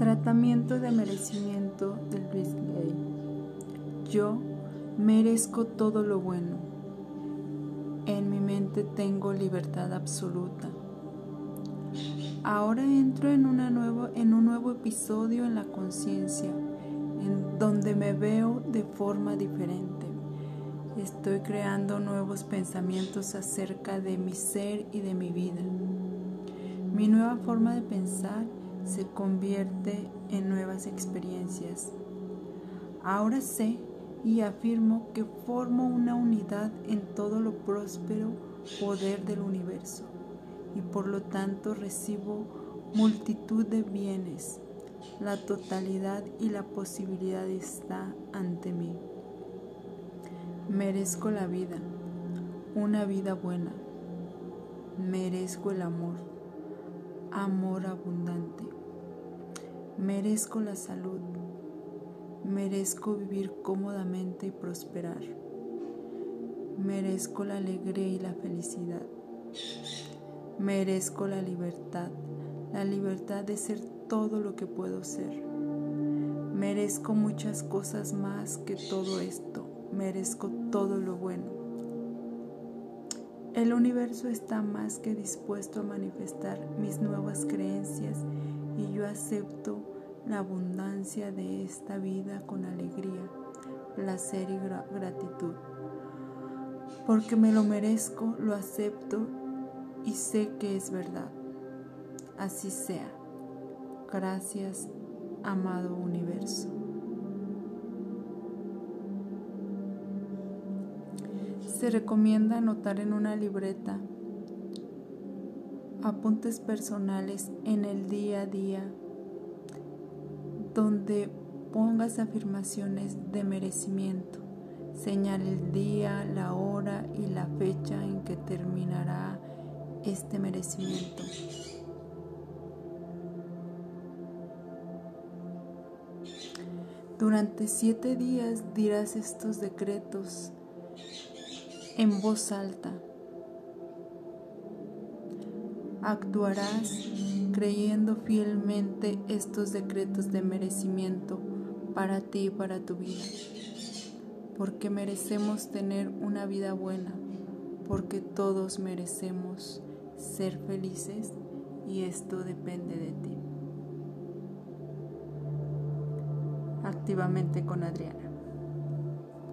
Tratamiento de merecimiento de Luis Gay. Yo merezco todo lo bueno. En mi mente tengo libertad absoluta. Ahora entro en, una en un nuevo episodio en la conciencia, en donde me veo de forma diferente. Estoy creando nuevos pensamientos acerca de mi ser y de mi vida. Mi nueva forma de pensar se convierte en nuevas experiencias. Ahora sé y afirmo que formo una unidad en todo lo próspero poder del universo y por lo tanto recibo multitud de bienes. La totalidad y la posibilidad está ante mí. Merezco la vida, una vida buena. Merezco el amor, amor abundante. Merezco la salud. Merezco vivir cómodamente y prosperar. Merezco la alegría y la felicidad. Merezco la libertad, la libertad de ser todo lo que puedo ser. Merezco muchas cosas más que todo esto. Merezco todo lo bueno. El universo está más que dispuesto a manifestar mis nuevas creencias y yo acepto la abundancia de esta vida con alegría, placer y gratitud. Porque me lo merezco, lo acepto y sé que es verdad. Así sea. Gracias, amado universo. Se recomienda anotar en una libreta apuntes personales en el día a día donde pongas afirmaciones de merecimiento. Señale el día, la hora y la fecha en que terminará este merecimiento. Durante siete días dirás estos decretos en voz alta. Actuarás creyendo fielmente estos decretos de merecimiento para ti y para tu vida, porque merecemos tener una vida buena, porque todos merecemos ser felices y esto depende de ti. Activamente con Adriana.